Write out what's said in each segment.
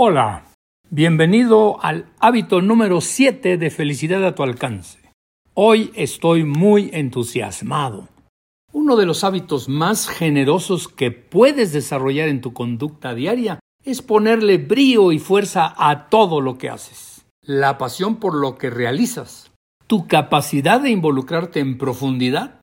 Hola, bienvenido al hábito número 7 de felicidad a tu alcance. Hoy estoy muy entusiasmado. Uno de los hábitos más generosos que puedes desarrollar en tu conducta diaria es ponerle brío y fuerza a todo lo que haces. La pasión por lo que realizas, tu capacidad de involucrarte en profundidad,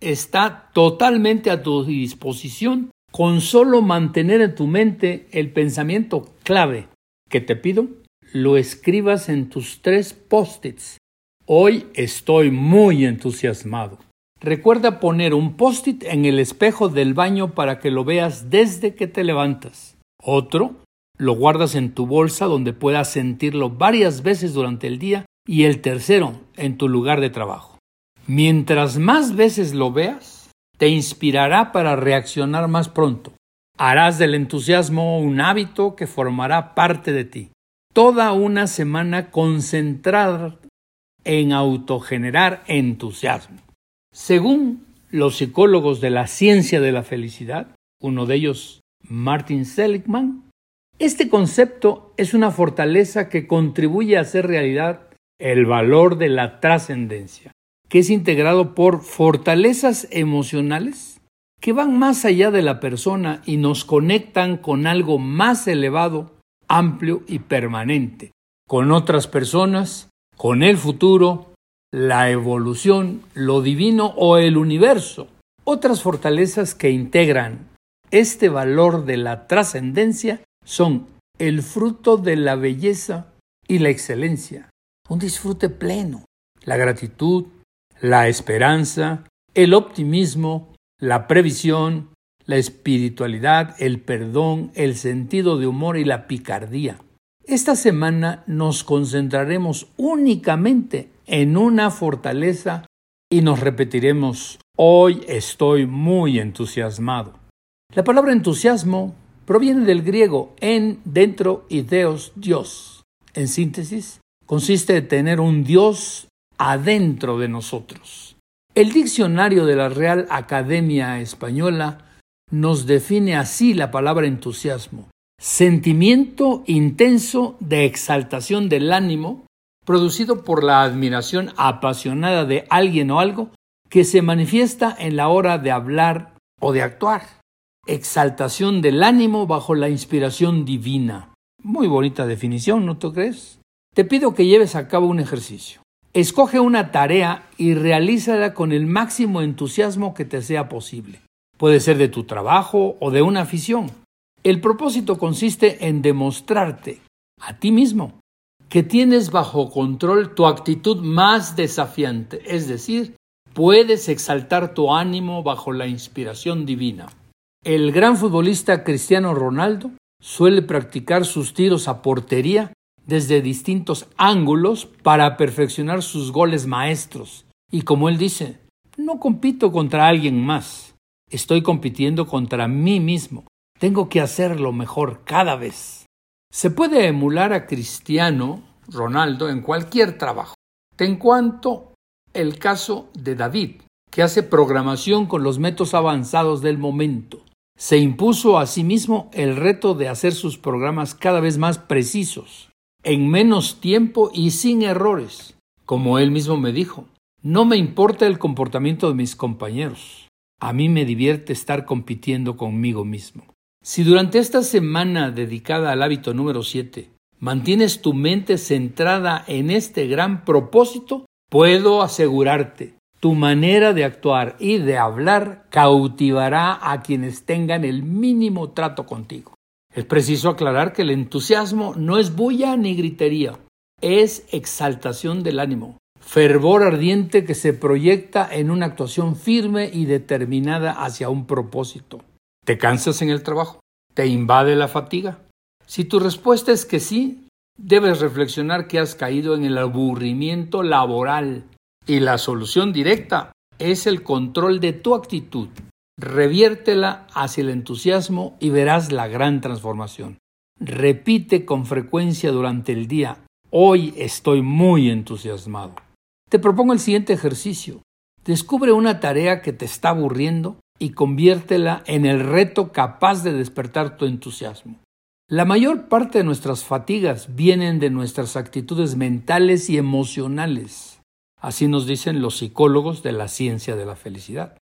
está totalmente a tu disposición con solo mantener en tu mente el pensamiento clave que te pido, lo escribas en tus tres post-its. Hoy estoy muy entusiasmado. Recuerda poner un post-it en el espejo del baño para que lo veas desde que te levantas. Otro lo guardas en tu bolsa donde puedas sentirlo varias veces durante el día y el tercero en tu lugar de trabajo. Mientras más veces lo veas, te inspirará para reaccionar más pronto. Harás del entusiasmo un hábito que formará parte de ti. Toda una semana concentrada en autogenerar entusiasmo. Según los psicólogos de la ciencia de la felicidad, uno de ellos Martin Seligman, este concepto es una fortaleza que contribuye a hacer realidad el valor de la trascendencia que es integrado por fortalezas emocionales que van más allá de la persona y nos conectan con algo más elevado, amplio y permanente, con otras personas, con el futuro, la evolución, lo divino o el universo. Otras fortalezas que integran este valor de la trascendencia son el fruto de la belleza y la excelencia, un disfrute pleno, la gratitud, la esperanza, el optimismo, la previsión, la espiritualidad, el perdón, el sentido de humor y la picardía. Esta semana nos concentraremos únicamente en una fortaleza y nos repetiremos, hoy estoy muy entusiasmado. La palabra entusiasmo proviene del griego en, dentro y deos, Dios. En síntesis, consiste en tener un Dios adentro de nosotros. El diccionario de la Real Academia Española nos define así la palabra entusiasmo. Sentimiento intenso de exaltación del ánimo producido por la admiración apasionada de alguien o algo que se manifiesta en la hora de hablar o de actuar. Exaltación del ánimo bajo la inspiración divina. Muy bonita definición, ¿no tú crees? Te pido que lleves a cabo un ejercicio. Escoge una tarea y realízala con el máximo entusiasmo que te sea posible. Puede ser de tu trabajo o de una afición. El propósito consiste en demostrarte a ti mismo que tienes bajo control tu actitud más desafiante, es decir, puedes exaltar tu ánimo bajo la inspiración divina. El gran futbolista Cristiano Ronaldo suele practicar sus tiros a portería desde distintos ángulos para perfeccionar sus goles maestros. Y como él dice, no compito contra alguien más, estoy compitiendo contra mí mismo. Tengo que hacerlo mejor cada vez. Se puede emular a Cristiano Ronaldo en cualquier trabajo. En cuanto el caso de David, que hace programación con los métodos avanzados del momento. Se impuso a sí mismo el reto de hacer sus programas cada vez más precisos en menos tiempo y sin errores. Como él mismo me dijo, no me importa el comportamiento de mis compañeros. A mí me divierte estar compitiendo conmigo mismo. Si durante esta semana dedicada al hábito número 7 mantienes tu mente centrada en este gran propósito, puedo asegurarte, tu manera de actuar y de hablar cautivará a quienes tengan el mínimo trato contigo. Es preciso aclarar que el entusiasmo no es bulla ni gritería, es exaltación del ánimo, fervor ardiente que se proyecta en una actuación firme y determinada hacia un propósito. ¿Te cansas en el trabajo? ¿Te invade la fatiga? Si tu respuesta es que sí, debes reflexionar que has caído en el aburrimiento laboral y la solución directa es el control de tu actitud Reviértela hacia el entusiasmo y verás la gran transformación. Repite con frecuencia durante el día. Hoy estoy muy entusiasmado. Te propongo el siguiente ejercicio. Descubre una tarea que te está aburriendo y conviértela en el reto capaz de despertar tu entusiasmo. La mayor parte de nuestras fatigas vienen de nuestras actitudes mentales y emocionales. Así nos dicen los psicólogos de la ciencia de la felicidad.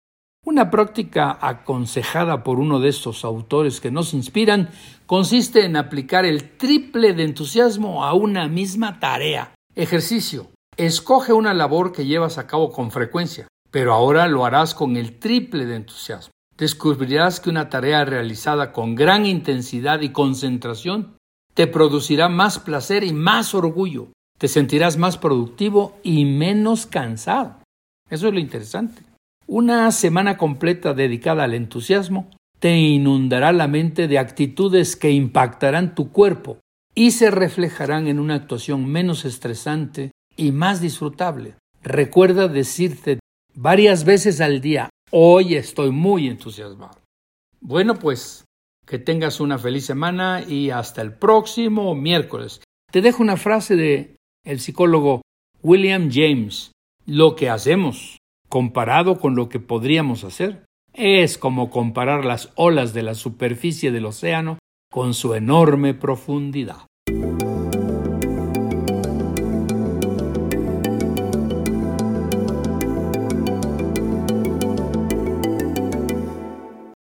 Una práctica aconsejada por uno de estos autores que nos inspiran consiste en aplicar el triple de entusiasmo a una misma tarea. Ejercicio. Escoge una labor que llevas a cabo con frecuencia, pero ahora lo harás con el triple de entusiasmo descubrirás que una tarea realizada con gran intensidad y concentración te producirá más placer y más orgullo. Te sentirás más productivo y menos cansado. Eso es lo interesante. Una semana completa dedicada al entusiasmo te inundará la mente de actitudes que impactarán tu cuerpo y se reflejarán en una actuación menos estresante y más disfrutable. Recuerda decirte varias veces al día, Hoy estoy muy entusiasmado. Bueno, pues que tengas una feliz semana y hasta el próximo miércoles. Te dejo una frase de el psicólogo William James. Lo que hacemos, comparado con lo que podríamos hacer, es como comparar las olas de la superficie del océano con su enorme profundidad.